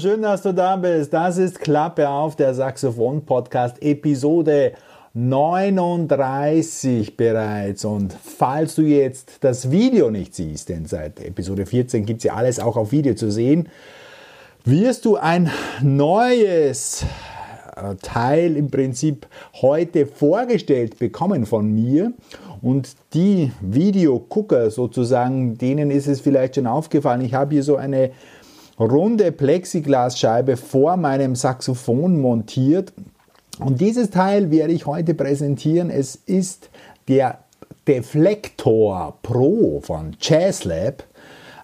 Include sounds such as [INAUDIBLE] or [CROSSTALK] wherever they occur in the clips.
schön, dass du da bist. Das ist Klappe auf der Saxophon Podcast Episode 39 bereits. Und falls du jetzt das Video nicht siehst, denn seit Episode 14 gibt es ja alles auch auf Video zu sehen, wirst du ein neues äh, Teil im Prinzip heute vorgestellt bekommen von mir. Und die Videogucker sozusagen, denen ist es vielleicht schon aufgefallen. Ich habe hier so eine runde Plexiglasscheibe vor meinem Saxophon montiert. Und dieses Teil werde ich heute präsentieren. Es ist der Deflektor Pro von Jazzlab,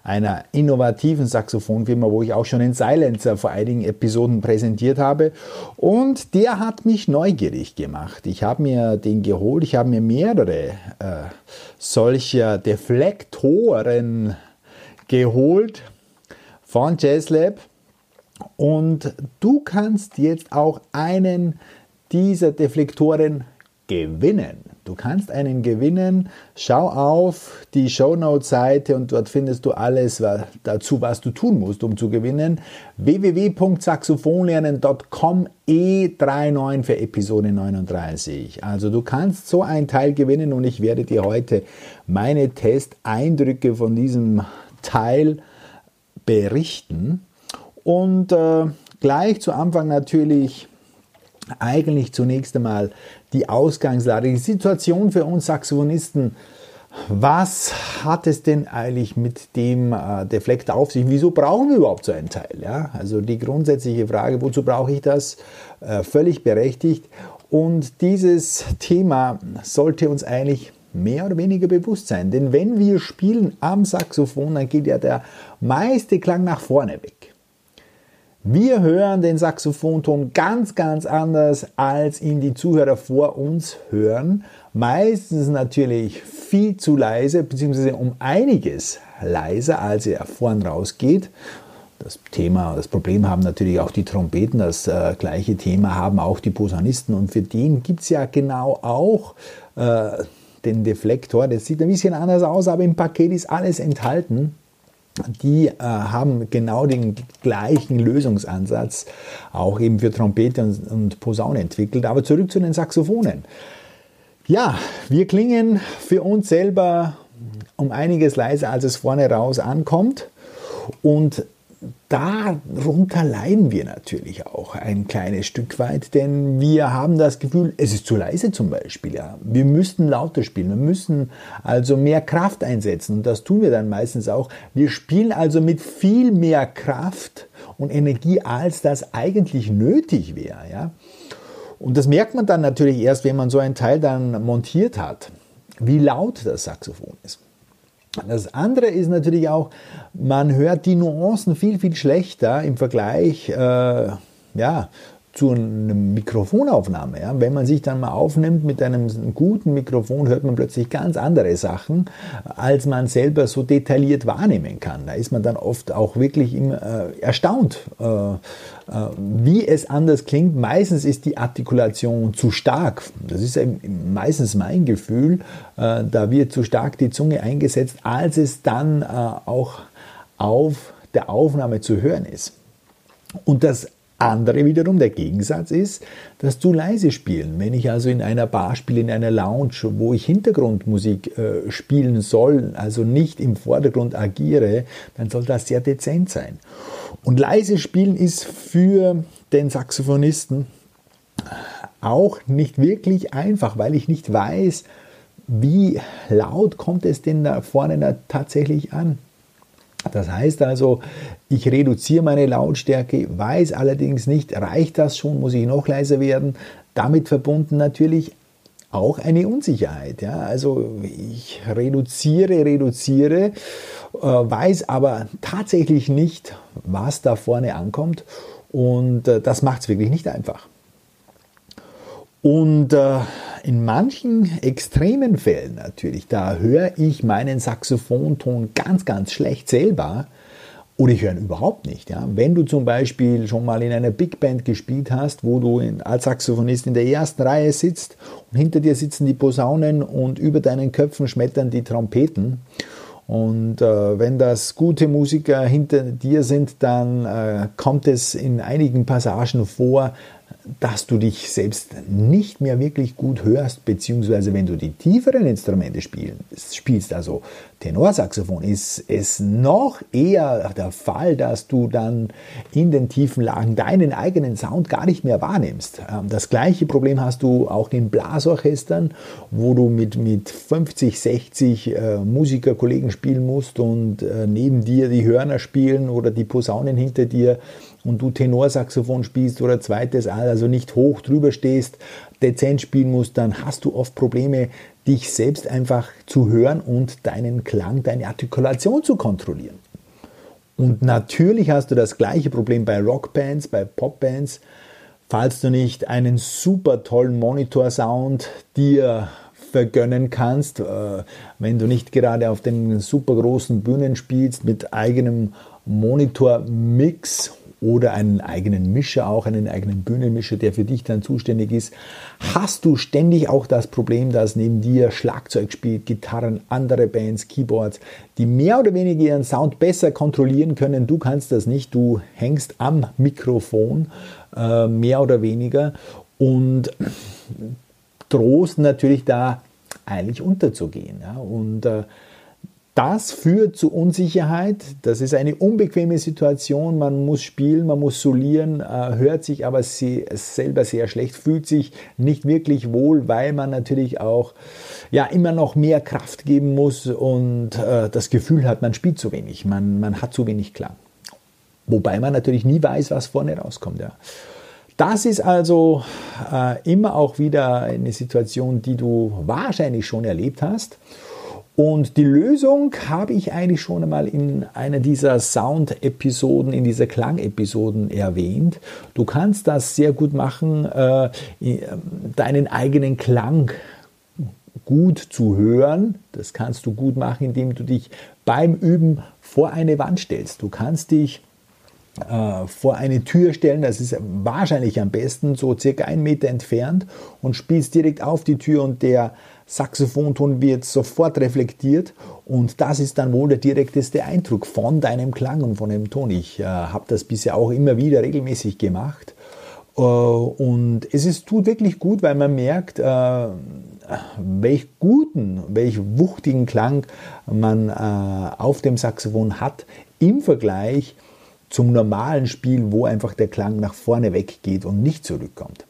einer innovativen Saxophonfirma, wo ich auch schon den Silencer vor einigen Episoden präsentiert habe. Und der hat mich neugierig gemacht. Ich habe mir den geholt, ich habe mir mehrere äh, solcher Deflektoren geholt von JazzLab. Und du kannst jetzt auch einen dieser Deflektoren gewinnen. Du kannst einen gewinnen. Schau auf die Shownote-Seite und dort findest du alles dazu, was du tun musst, um zu gewinnen. www.saxophonlernen.com E39 für Episode 39. Also du kannst so ein Teil gewinnen und ich werde dir heute meine Testeindrücke von diesem Teil berichten. Und äh, gleich zu Anfang natürlich eigentlich zunächst einmal die Ausgangslage, die Situation für uns Saxophonisten. Was hat es denn eigentlich mit dem äh, Deflekt auf sich? Wieso brauchen wir überhaupt so einen Teil? Ja? Also die grundsätzliche Frage, wozu brauche ich das? Äh, völlig berechtigt. Und dieses Thema sollte uns eigentlich mehr oder weniger bewusst sein. Denn wenn wir spielen am Saxophon, dann geht ja der meiste Klang nach vorne weg. Wir hören den Saxophonton ganz, ganz anders, als ihn die Zuhörer vor uns hören. Meistens natürlich viel zu leise, beziehungsweise um einiges leiser, als er vorn rausgeht. Das Thema, das Problem haben natürlich auch die Trompeten, das äh, gleiche Thema haben auch die Posaunisten und für den gibt es ja genau auch äh, den Deflektor. Das sieht ein bisschen anders aus, aber im Paket ist alles enthalten. Die äh, haben genau den gleichen Lösungsansatz auch eben für Trompete und, und Posaune entwickelt. Aber zurück zu den Saxophonen. Ja, wir klingen für uns selber um einiges leiser, als es vorne raus ankommt. Und darunter leiden wir natürlich auch ein kleines Stück weit, denn wir haben das Gefühl, es ist zu leise zum Beispiel. Ja. Wir müssten lauter spielen, wir müssen also mehr Kraft einsetzen und das tun wir dann meistens auch. Wir spielen also mit viel mehr Kraft und Energie, als das eigentlich nötig wäre. Ja. Und das merkt man dann natürlich erst, wenn man so ein Teil dann montiert hat, wie laut das Saxophon ist. Das andere ist natürlich auch, man hört die Nuancen viel, viel schlechter im Vergleich äh, ja, zu einer Mikrofonaufnahme. Ja. Wenn man sich dann mal aufnimmt mit einem guten Mikrofon, hört man plötzlich ganz andere Sachen, als man selber so detailliert wahrnehmen kann. Da ist man dann oft auch wirklich im, äh, erstaunt, äh, äh, wie es anders klingt. Meistens ist die Artikulation zu stark. Das ist meistens mein Gefühl. Äh, da wird zu stark die Zunge eingesetzt, als es dann äh, auch auf der Aufnahme zu hören ist. Und das andere wiederum, der Gegensatz ist, dass zu leise spielen. Wenn ich also in einer Bar spiele, in einer Lounge, wo ich Hintergrundmusik äh, spielen soll, also nicht im Vordergrund agiere, dann soll das sehr dezent sein. Und leise spielen ist für den Saxophonisten auch nicht wirklich einfach, weil ich nicht weiß, wie laut kommt es denn da vorne tatsächlich an. Das heißt also, ich reduziere meine Lautstärke, weiß allerdings nicht, reicht das schon, muss ich noch leiser werden. Damit verbunden natürlich auch eine Unsicherheit. Ja? Also ich reduziere, reduziere, äh, weiß aber tatsächlich nicht, was da vorne ankommt und äh, das macht es wirklich nicht einfach. Und äh, in manchen extremen Fällen natürlich, da höre ich meinen Saxophonton ganz, ganz schlecht selber oder ich höre ihn überhaupt nicht. Ja? Wenn du zum Beispiel schon mal in einer Big Band gespielt hast, wo du in, als Saxophonist in der ersten Reihe sitzt und hinter dir sitzen die Posaunen und über deinen Köpfen schmettern die Trompeten Und äh, wenn das gute Musiker hinter dir sind, dann äh, kommt es in einigen Passagen vor, dass du dich selbst nicht mehr wirklich gut hörst, beziehungsweise wenn du die tieferen Instrumente spielst, also Tenorsaxophon, ist es noch eher der Fall, dass du dann in den tiefen Lagen deinen eigenen Sound gar nicht mehr wahrnimmst. Ähm, das gleiche Problem hast du auch in Blasorchestern, wo du mit, mit 50, 60 äh, Musikerkollegen spielen musst und äh, neben dir die Hörner spielen oder die Posaunen hinter dir und du Tenorsaxophon spielst oder zweites Alt, also nicht hoch drüber stehst, dezent spielen musst, dann hast du oft Probleme, dich selbst einfach zu hören und deinen Klang, deine Artikulation zu kontrollieren. Und natürlich hast du das gleiche Problem bei Rockbands, bei Popbands, falls du nicht einen super tollen Monitor-Sound dir vergönnen kannst, äh, wenn du nicht gerade auf den super großen Bühnen spielst mit eigenem Monitor-Mix oder einen eigenen Mischer, auch einen eigenen Bühnenmischer, der für dich dann zuständig ist, hast du ständig auch das Problem, dass neben dir Schlagzeug spielt, Gitarren, andere Bands, Keyboards, die mehr oder weniger ihren Sound besser kontrollieren können. Du kannst das nicht, du hängst am Mikrofon, äh, mehr oder weniger und drohst natürlich da eigentlich unterzugehen. Ja? Und äh, das führt zu Unsicherheit. Das ist eine unbequeme Situation. Man muss spielen, man muss solieren, äh, hört sich aber selber sehr schlecht, fühlt sich nicht wirklich wohl, weil man natürlich auch ja, immer noch mehr Kraft geben muss und äh, das Gefühl hat, man spielt zu wenig, man, man hat zu wenig Klang. Wobei man natürlich nie weiß, was vorne rauskommt. Ja. Das ist also äh, immer auch wieder eine Situation, die du wahrscheinlich schon erlebt hast. Und die Lösung habe ich eigentlich schon einmal in einer dieser Sound-Episoden, in dieser Klang-Episoden erwähnt. Du kannst das sehr gut machen, äh, deinen eigenen Klang gut zu hören. Das kannst du gut machen, indem du dich beim Üben vor eine Wand stellst. Du kannst dich äh, vor eine Tür stellen, das ist wahrscheinlich am besten, so circa einen Meter entfernt und spielst direkt auf die Tür und der Saxophonton wird sofort reflektiert und das ist dann wohl der direkteste Eindruck von deinem Klang und von dem Ton. Ich äh, habe das bisher auch immer wieder regelmäßig gemacht äh, und es ist, tut wirklich gut, weil man merkt, äh, welch guten, welch wuchtigen Klang man äh, auf dem Saxophon hat im Vergleich zum normalen Spiel, wo einfach der Klang nach vorne weggeht und nicht zurückkommt.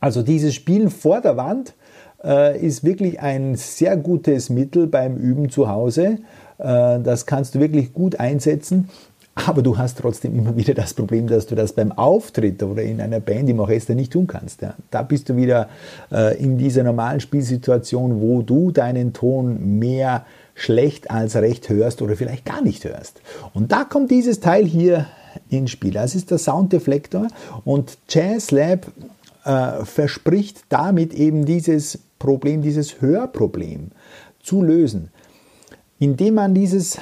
Also dieses Spielen vor der Wand ist wirklich ein sehr gutes Mittel beim Üben zu Hause. Äh, das kannst du wirklich gut einsetzen. Aber du hast trotzdem immer wieder das Problem, dass du das beim Auftritt oder in einer Band im Orchester nicht tun kannst. Ja. Da bist du wieder äh, in dieser normalen Spielsituation, wo du deinen Ton mehr schlecht als recht hörst oder vielleicht gar nicht hörst. Und da kommt dieses Teil hier ins Spiel. Das ist der Sounddeflektor und Jazz Lab äh, verspricht damit eben dieses Problem, dieses Hörproblem zu lösen, indem man dieses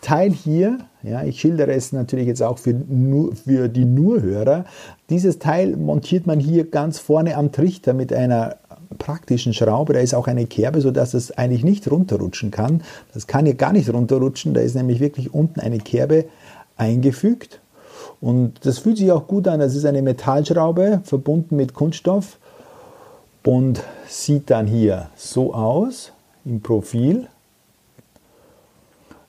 Teil hier, ja, ich schildere es natürlich jetzt auch für, nur, für die Nurhörer, dieses Teil montiert man hier ganz vorne am Trichter mit einer praktischen Schraube. Da ist auch eine Kerbe, sodass es eigentlich nicht runterrutschen kann. Das kann hier gar nicht runterrutschen, da ist nämlich wirklich unten eine Kerbe eingefügt. Und das fühlt sich auch gut an. Das ist eine Metallschraube verbunden mit Kunststoff und sieht dann hier so aus im Profil.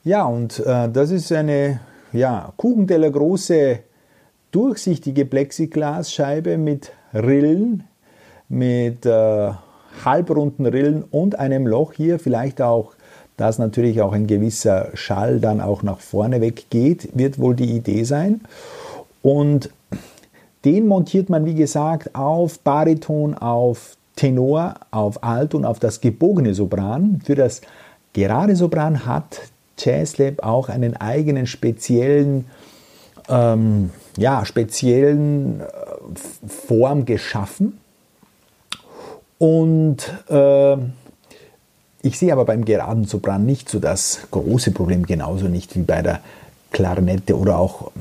Ja, und äh, das ist eine ja, Kuchenteller große durchsichtige Plexiglasscheibe mit Rillen, mit äh, halbrunden Rillen und einem Loch hier, vielleicht auch, dass natürlich auch ein gewisser Schall dann auch nach vorne weggeht, wird wohl die Idee sein. Und den montiert man, wie gesagt, auf Bariton, auf Tenor, auf Alt und auf das gebogene Sopran. Für das gerade Sopran hat Jazzlab auch einen eigenen speziellen, ähm, ja, speziellen äh, Form geschaffen. Und äh, ich sehe aber beim geraden Sopran nicht so das große Problem, genauso nicht wie bei der Klarinette oder auch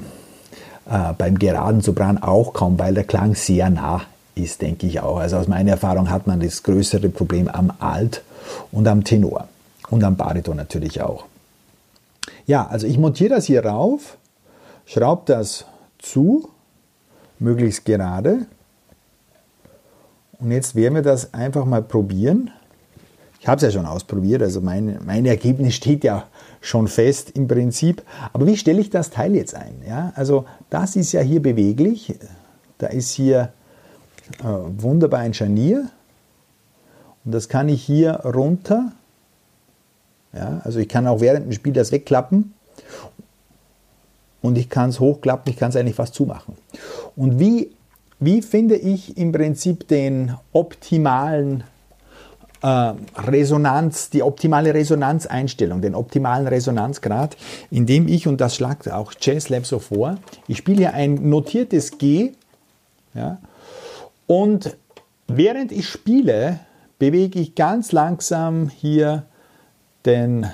äh, beim geraden Sopran auch kaum, weil der Klang sehr nah ist, denke ich auch. Also aus meiner Erfahrung hat man das größere Problem am Alt und am Tenor und am Bariton natürlich auch. Ja, also ich montiere das hier rauf, schraube das zu, möglichst gerade. Und jetzt werden wir das einfach mal probieren. Ich habe es ja schon ausprobiert, also mein, mein Ergebnis steht ja schon fest im Prinzip. Aber wie stelle ich das Teil jetzt ein? Ja, also das ist ja hier beweglich. Da ist hier äh, wunderbar ein Scharnier. Und das kann ich hier runter. Ja, also ich kann auch während dem Spiel das wegklappen. Und ich kann es hochklappen, ich kann es eigentlich fast zumachen. Und wie, wie finde ich im Prinzip den optimalen äh, Resonanz, die optimale Resonanzeinstellung, den optimalen Resonanzgrad, indem ich, und das schlagt auch JazzLab so vor, ich spiele hier ein notiertes G ja, und während ich spiele, bewege ich ganz langsam hier den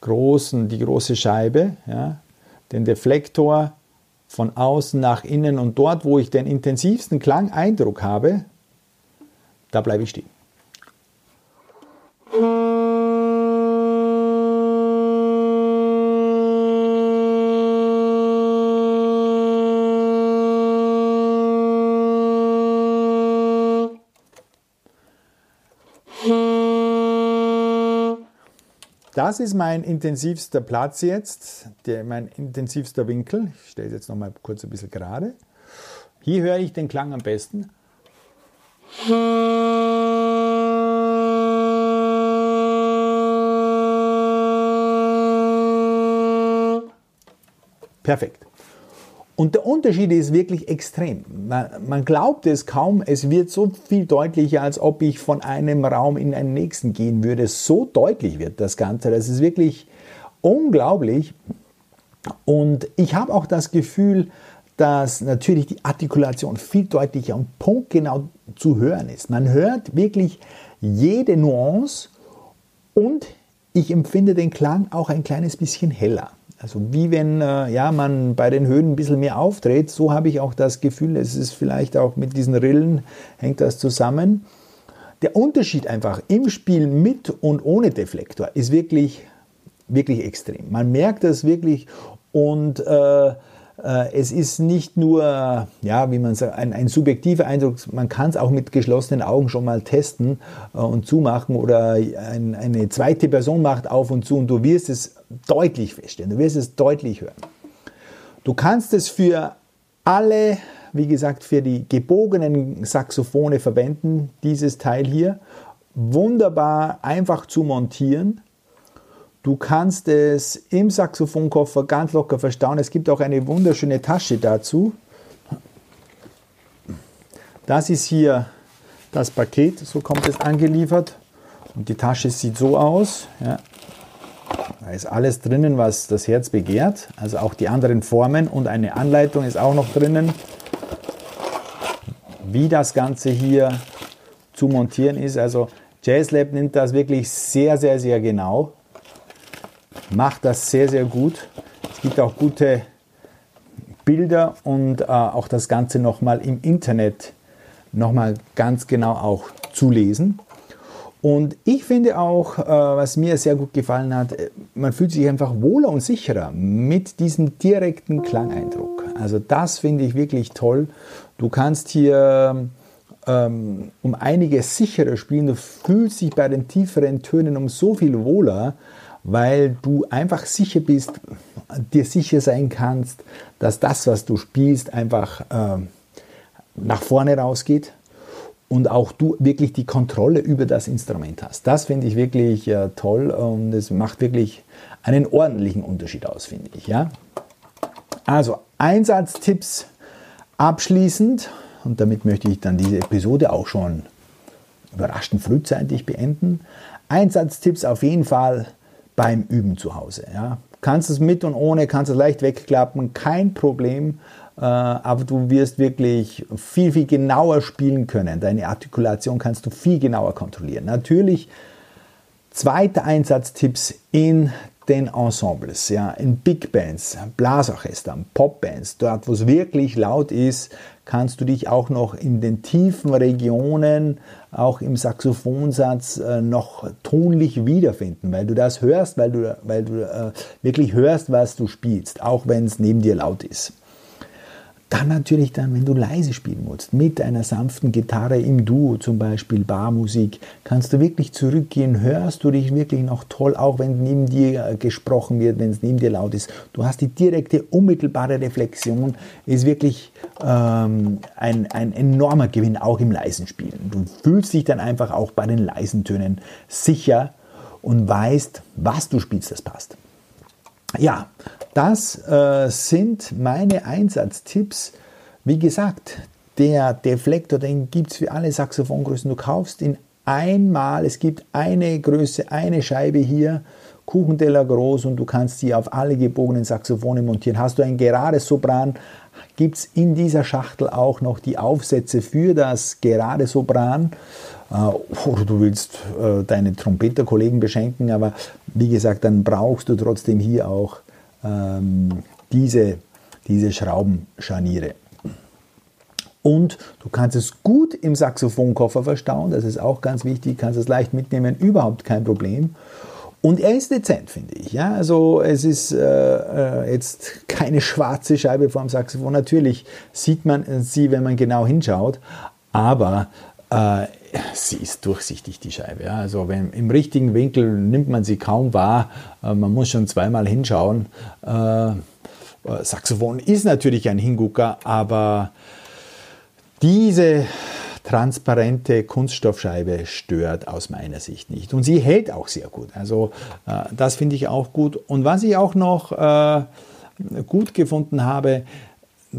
großen, die große Scheibe, ja, den Deflektor von außen nach innen und dort, wo ich den intensivsten Klangeindruck habe, da bleibe ich stehen. Das ist mein intensivster Platz jetzt, der, mein intensivster Winkel. Ich stelle es jetzt noch mal kurz ein bisschen gerade. Hier höre ich den Klang am besten. Perfekt. Und der Unterschied ist wirklich extrem. Man, glaubt es kaum, es wird so viel deutlicher, als ob ich von einem Raum in einen nächsten gehen würde. So deutlich wird das Ganze. Das ist wirklich unglaublich. Und ich habe auch das Gefühl, dass natürlich die Artikulation viel deutlicher und punktgenau zu hören ist. Man hört wirklich jede Nuance und ich empfinde den Klang auch ein kleines bisschen heller. Also wie wenn äh, ja, man bei den Höhen ein bisschen mehr auftritt, so habe ich auch das Gefühl, es ist vielleicht auch mit diesen Rillen, hängt das zusammen. Der Unterschied einfach im Spiel mit und ohne Deflektor ist wirklich, wirklich extrem. Man merkt das wirklich und äh, äh, es ist nicht nur, ja, wie man sagt, ein, ein subjektiver Eindruck, man kann es auch mit geschlossenen Augen schon mal testen äh, und zumachen oder ein, eine zweite Person macht auf und zu und du wirst es deutlich feststellen, du wirst es deutlich hören. Du kannst es für alle, wie gesagt, für die gebogenen Saxophone verwenden, dieses Teil hier. Wunderbar einfach zu montieren Du kannst es im Saxophonkoffer ganz locker verstauen. Es gibt auch eine wunderschöne Tasche dazu. Das ist hier das Paket, so kommt es angeliefert. Und die Tasche sieht so aus. Ja. Da ist alles drinnen, was das Herz begehrt. Also auch die anderen Formen und eine Anleitung ist auch noch drinnen, wie das Ganze hier zu montieren ist. Also JazzLab nimmt das wirklich sehr, sehr, sehr genau macht das sehr, sehr gut. Es gibt auch gute Bilder und äh, auch das Ganze nochmal im Internet nochmal ganz genau auch zu lesen. Und ich finde auch, äh, was mir sehr gut gefallen hat, äh, man fühlt sich einfach wohler und sicherer mit diesem direkten Klangeindruck. Also das finde ich wirklich toll. Du kannst hier ähm, um einiges sicherer spielen. Du fühlst dich bei den tieferen Tönen um so viel wohler weil du einfach sicher bist, dir sicher sein kannst, dass das, was du spielst, einfach äh, nach vorne rausgeht und auch du wirklich die Kontrolle über das Instrument hast. Das finde ich wirklich äh, toll und es macht wirklich einen ordentlichen Unterschied aus, finde ich. Ja? Also Einsatztipps abschließend und damit möchte ich dann diese Episode auch schon überraschend frühzeitig beenden. Einsatztipps auf jeden Fall beim Üben zu Hause. Ja. Kannst es mit und ohne, kannst es leicht wegklappen, kein Problem. Äh, aber du wirst wirklich viel, viel genauer spielen können. Deine Artikulation kannst du viel genauer kontrollieren. Natürlich, zweite Einsatztipps in den Ensembles, ja, in Big Bands, Blasorchestern, Popbands, dort wo es wirklich laut ist, kannst du dich auch noch in den tiefen Regionen, auch im Saxophonsatz äh, noch tonlich wiederfinden, weil du das hörst, weil du, weil du äh, wirklich hörst, was du spielst, auch wenn es neben dir laut ist. Dann natürlich dann, wenn du leise spielen musst, mit einer sanften Gitarre im Duo, zum Beispiel Barmusik, kannst du wirklich zurückgehen, hörst du dich wirklich noch toll, auch wenn neben dir äh, gesprochen wird, wenn es neben dir laut ist. Du hast die direkte, unmittelbare Reflexion, ist wirklich ähm, ein, ein enormer Gewinn, auch im leisen Spielen. Du fühlst dich dann einfach auch bei den leisen Tönen sicher und weißt, was du spielst, das passt. Ja, das äh, sind meine Einsatztipps. Wie gesagt, der Deflektor, den gibt es für alle Saxophongrößen. Du kaufst ihn einmal, es gibt eine Größe, eine Scheibe hier, Kuchenteller groß und du kannst sie auf alle gebogenen Saxophone montieren. Hast du ein gerades Sopran, gibt es in dieser Schachtel auch noch die Aufsätze für das gerade Sopran. Äh, oder du willst äh, deine Trompeterkollegen beschenken, aber wie gesagt, dann brauchst du trotzdem hier auch ähm, diese, diese Schraubenscharniere. Und du kannst es gut im Saxophonkoffer verstauen, das ist auch ganz wichtig, kannst es leicht mitnehmen, überhaupt kein Problem. Und er ist dezent, finde ich. Ja, also es ist äh, äh jetzt keine schwarze Scheibe vom Saxophon. Natürlich sieht man sie, wenn man genau hinschaut, aber äh, sie ist durchsichtig, die Scheibe. Ja. Also wenn, im richtigen Winkel nimmt man sie kaum wahr. Äh, man muss schon zweimal hinschauen. Äh, Saxophon ist natürlich ein Hingucker, aber diese transparente Kunststoffscheibe stört aus meiner Sicht nicht. Und sie hält auch sehr gut. Also äh, das finde ich auch gut. Und was ich auch noch äh, gut gefunden habe,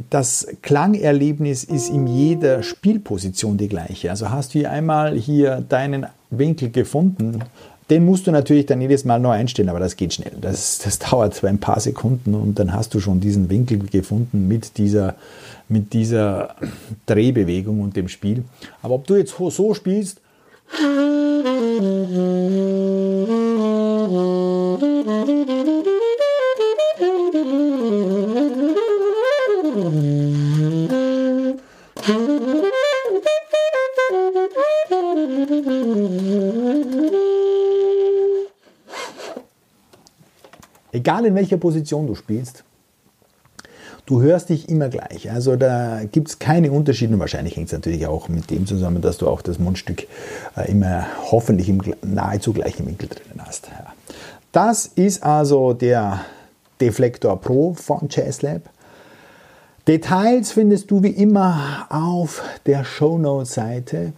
das Klangerlebnis ist in jeder Spielposition die gleiche. Also hast du hier einmal hier deinen Winkel gefunden, den musst du natürlich dann jedes Mal neu einstellen, aber das geht schnell. Das, das [LAUGHS] dauert ein paar Sekunden und dann hast du schon diesen Winkel gefunden mit dieser, mit dieser Drehbewegung und dem Spiel. Aber ob du jetzt so spielst, Egal in welcher Position du spielst, du hörst dich immer gleich. Also da gibt es keine Unterschiede. Und wahrscheinlich hängt es natürlich auch mit dem zusammen, dass du auch das Mundstück äh, immer hoffentlich im nahezu gleichen Winkel drinnen hast. Das ist also der Deflektor Pro von JazzLab. Details findest du wie immer auf der Shownote-Seite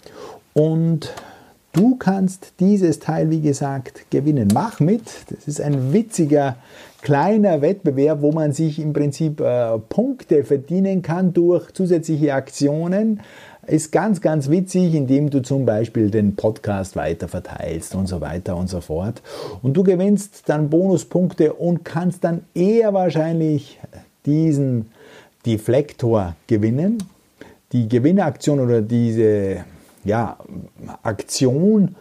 und du kannst dieses Teil, wie gesagt, gewinnen. Mach mit. Das ist ein witziger kleiner Wettbewerb, wo man sich im Prinzip äh, Punkte verdienen kann durch zusätzliche Aktionen. Ist ganz, ganz witzig, indem du zum Beispiel den Podcast weiter verteilst und so weiter und so fort. Und du gewinnst dann Bonuspunkte und kannst dann eher wahrscheinlich diesen Deflektor gewinnen. Die Gewinneraktion oder diese ja, Aktion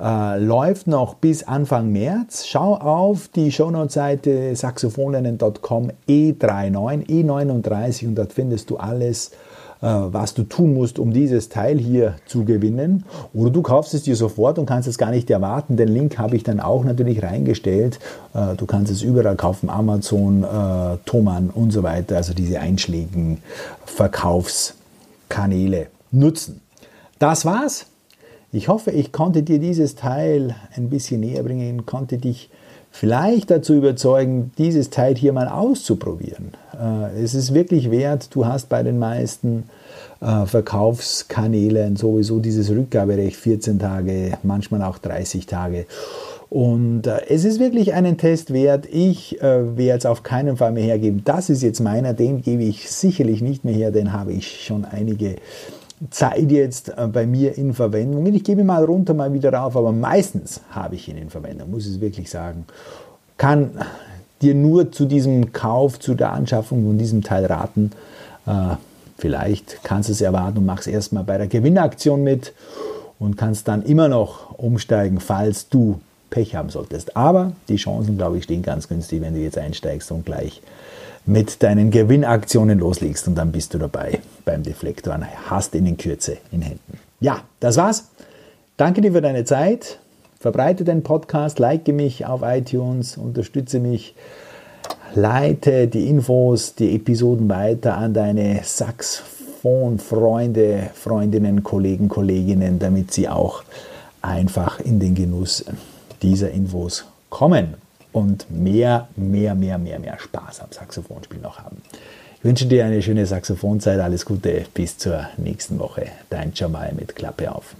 äh, läuft noch bis Anfang März. Schau auf die Shownote-Seite saxophoninnen.com E39, E39 und dort findest du alles, äh, was du tun musst, um dieses Teil hier zu gewinnen. Oder du kaufst es dir sofort und kannst es gar nicht erwarten. Den Link habe ich dann auch natürlich reingestellt. Äh, du kannst es überall kaufen, Amazon, äh, Thomann und so weiter. Also diese einschlägigen Verkaufskanäle nutzen. Das war's. Ich hoffe, ich konnte dir dieses Teil ein bisschen näher bringen, konnte dich vielleicht dazu überzeugen, dieses Teil hier mal auszuprobieren. Äh, es ist wirklich wert, du hast bei den meisten äh, Verkaufskanälen sowieso dieses Rückgaberecht 14 Tage, manchmal auch 30 Tage. Und äh, es ist wirklich einen Test wert. Ich werde es auf keinen Fall mehr hergeben. Das ist jetzt meiner, den gebe ich sicherlich nicht mehr her, den habe ich schon einige Zeit jetzt äh, bei mir in Verwendung. Ich gebe mal runter, mal wieder rauf, aber meistens habe ich ihn in Verwendung, muss ich es wirklich sagen. Kann dir nur zu diesem Kauf, zu der Anschaffung von diesem Teil raten. Äh, vielleicht kannst du es erwarten und machst erstmal bei der Gewinnaktion mit und kannst dann immer noch umsteigen, falls du Pech haben solltest. Aber die Chancen, glaube ich, stehen ganz günstig, wenn du jetzt einsteigst und gleich mit deinen Gewinnaktionen loslegst und dann bist du dabei beim Deflektor hast ihn in Kürze in Händen. Ja, das war's. Danke dir für deine Zeit. Verbreite den Podcast, like mich auf iTunes, unterstütze mich, leite die Infos, die Episoden weiter an deine Saxophon-Freunde, Freundinnen, Kollegen, Kolleginnen, damit sie auch einfach in den Genuss dieser Infos kommen und mehr, mehr, mehr, mehr, mehr Spaß am Saxophonspielen noch haben. Ich wünsche dir eine schöne Saxophonzeit, alles Gute, bis zur nächsten Woche. Dein Jamal mit Klappe auf.